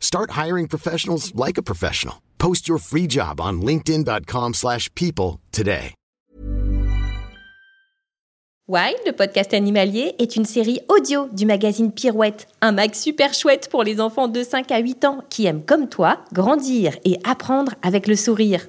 Start hiring professionals like a professional. Post your free job on linkedin.com/people slash people today. Wild, le podcast animalier, est une série audio du magazine Pirouette, un mag super chouette pour les enfants de 5 à 8 ans qui aiment comme toi grandir et apprendre avec le sourire.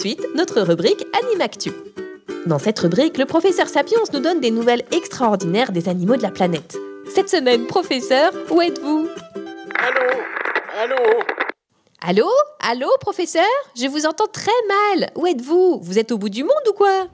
Suite, notre rubrique Animactu. Dans cette rubrique, le professeur Sapiens nous donne des nouvelles extraordinaires des animaux de la planète. Cette semaine, professeur, où êtes-vous? Allô? Allô? Allô? Allô, professeur? Je vous entends très mal. Où êtes-vous? Vous êtes au bout du monde ou quoi?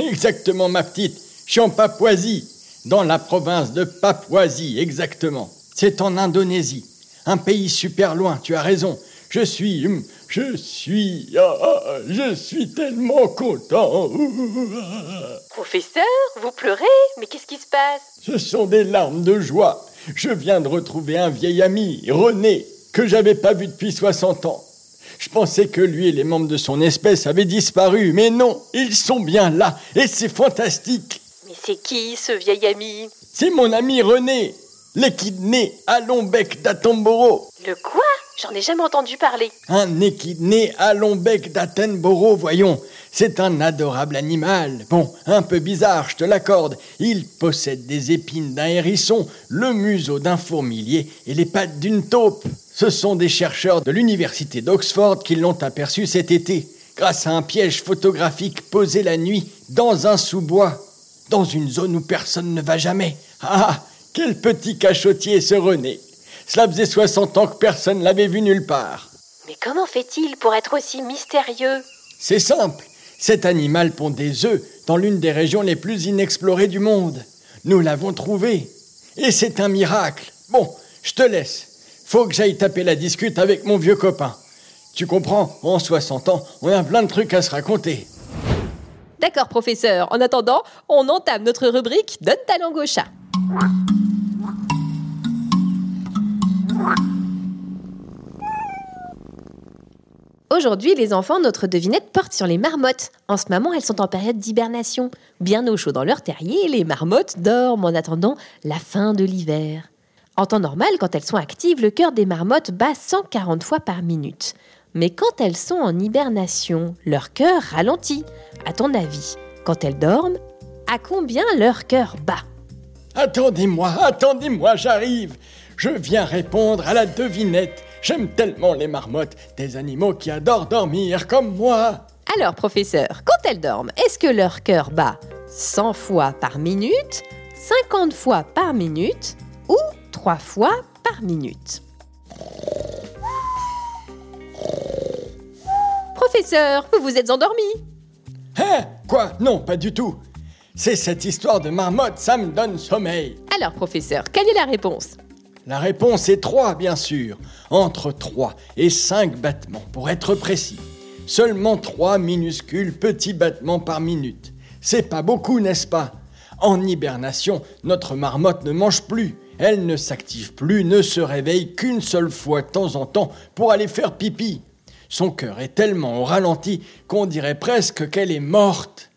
Exactement ma petite, je suis en Papouasie, dans la province de Papouasie, exactement. C'est en Indonésie, un pays super loin, tu as raison. Je suis... hum, Je suis... ah, ah, je suis tellement content. Professeur, vous pleurez Mais qu'est-ce qui se passe? Ce sont des larmes de joie. Je viens de retrouver un vieil ami, René, que j'avais pas vu depuis 60 ans. Je pensais que lui et les membres de son espèce avaient disparu, mais non, ils sont bien là, et c'est fantastique. Mais c'est qui ce vieil ami? C'est mon ami René, l'équidné à long bec d'Atomboro. Le quoi? J'en ai jamais entendu parler. Un équidné à long bec d'Attenborough, voyons. C'est un adorable animal. Bon, un peu bizarre, je te l'accorde. Il possède des épines d'un hérisson, le museau d'un fourmilier et les pattes d'une taupe. Ce sont des chercheurs de l'université d'Oxford qui l'ont aperçu cet été, grâce à un piège photographique posé la nuit dans un sous-bois, dans une zone où personne ne va jamais. Ah, quel petit cachotier ce René. Cela faisait 60 ans que personne l'avait vu nulle part. Mais comment fait-il pour être aussi mystérieux? C'est simple. Cet animal pond des œufs dans l'une des régions les plus inexplorées du monde. Nous l'avons trouvé. Et c'est un miracle. Bon, je te laisse. Faut que j'aille taper la discute avec mon vieux copain. Tu comprends, en 60 ans, on a plein de trucs à se raconter. D'accord, professeur. En attendant, on entame notre rubrique Donne ta langue au chat. Aujourd'hui, les enfants, notre devinette porte sur les marmottes. En ce moment, elles sont en période d'hibernation. Bien au chaud dans leur terrier, les marmottes dorment en attendant la fin de l'hiver. En temps normal, quand elles sont actives, le cœur des marmottes bat 140 fois par minute. Mais quand elles sont en hibernation, leur cœur ralentit. À ton avis, quand elles dorment, à combien leur cœur bat? Attendez-moi, attendez-moi, j'arrive. Je viens répondre à la devinette. J'aime tellement les marmottes, des animaux qui adorent dormir comme moi. Alors, professeur, quand elles dorment, est-ce que leur cœur bat 100 fois par minute, 50 fois par minute ou 3 fois par minute? Professeur, vous vous êtes endormi Hein? Quoi? Non, pas du tout. C'est cette histoire de marmotte, ça me donne sommeil. Alors, professeur, quelle est la réponse? La réponse est 3, bien sûr. Entre 3 et 5 battements, pour être précis. Seulement 3 minuscules petits battements par minute. C'est pas beaucoup, n'est-ce pas? En hibernation, notre marmotte ne mange plus. Elle ne s'active plus, ne se réveille qu'une seule fois de temps en temps pour aller faire pipi. Son cœur est tellement au ralenti qu'on dirait presque qu'elle est morte.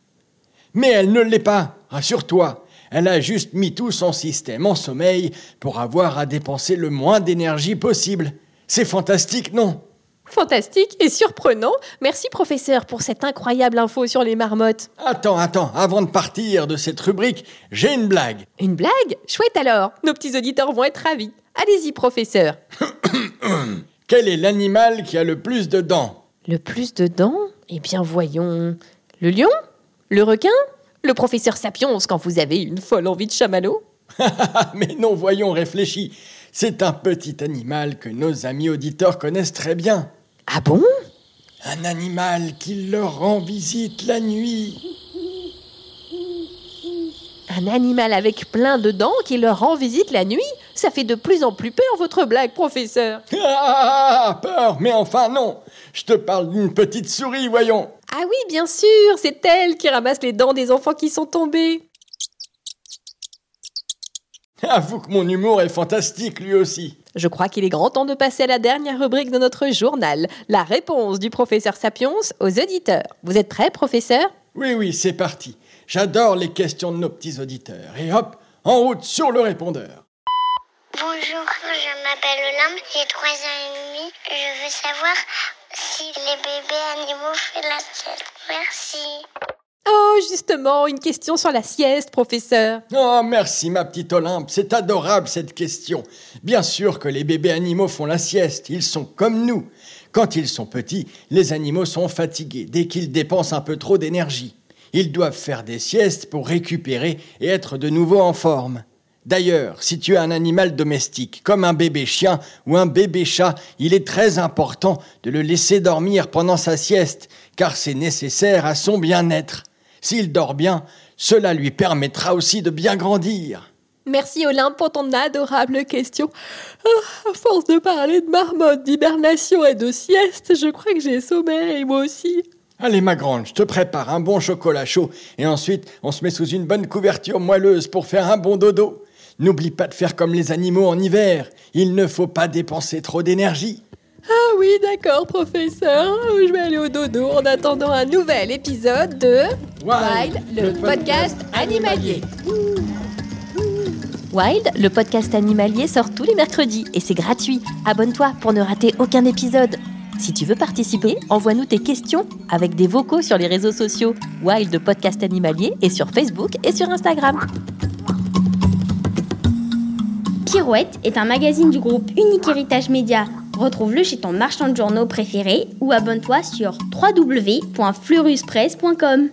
Mais elle ne l'est pas, rassure-toi. Elle a juste mis tout son système en sommeil pour avoir à dépenser le moins d'énergie possible. C'est fantastique, non? Fantastique et surprenant. Merci professeur pour cette incroyable info sur les marmottes. Attends, attends, avant de partir de cette rubrique, j'ai une blague. Une blague? Chouette alors. Nos petits auditeurs vont être ravis. Allez-y professeur. Quel est l'animal qui a le plus de dents? Le plus de dents? Eh bien voyons. Le lion? Le requin? Le professeur Sapiens quand vous avez une folle envie de chamallow Mais non, voyons, réfléchis. C'est un petit animal que nos amis auditeurs connaissent très bien. Ah bon? Un animal qui leur rend visite la nuit. Un animal avec plein de dents qui leur rend visite la nuit? Ça fait de plus en plus peur votre blague, professeur. Ah, peur Mais enfin non Je te parle d'une petite souris, voyons. Ah oui, bien sûr, c'est elle qui ramasse les dents des enfants qui sont tombés. Avoue que mon humour est fantastique lui aussi. Je crois qu'il est grand temps de passer à la dernière rubrique de notre journal, la réponse du professeur Sapiens aux auditeurs. Vous êtes prêt, professeur? Oui, oui, c'est parti. J'adore les questions de nos petits auditeurs. Et hop, en route sur le répondeur. Bonjour, je m'appelle Olympe, j'ai 3 ans et demi. Je veux savoir si les bébés animaux font la sieste. Merci. Oh, justement, une question sur la sieste, professeur. Oh, merci, ma petite Olympe. C'est adorable cette question. Bien sûr que les bébés animaux font la sieste. Ils sont comme nous. Quand ils sont petits, les animaux sont fatigués dès qu'ils dépensent un peu trop d'énergie. Ils doivent faire des siestes pour récupérer et être de nouveau en forme. D'ailleurs, si tu as un animal domestique, comme un bébé chien ou un bébé chat, il est très important de le laisser dormir pendant sa sieste, car c'est nécessaire à son bien-être. S'il dort bien, cela lui permettra aussi de bien grandir. Merci Olympe pour ton adorable question. Ah, à force de parler de marmotte, d'hibernation et de sieste, je crois que j'ai sommeil moi aussi. Allez ma grande, je te prépare un bon chocolat chaud et ensuite on se met sous une bonne couverture moelleuse pour faire un bon dodo. N'oublie pas de faire comme les animaux en hiver, il ne faut pas dépenser trop d'énergie. Ah oui, d'accord, professeur. Je vais aller au dodo en attendant un nouvel épisode de Wild, le podcast animalier. Wild, le podcast animalier sort tous les mercredis et c'est gratuit. Abonne-toi pour ne rater aucun épisode. Si tu veux participer, envoie-nous tes questions avec des vocaux sur les réseaux sociaux Wild Podcast Animalier et sur Facebook et sur Instagram. Pirouette est un magazine du groupe Unique Héritage Média. Retrouve-le chez ton marchand de journaux préféré ou abonne-toi sur www.fleuruspresse.com.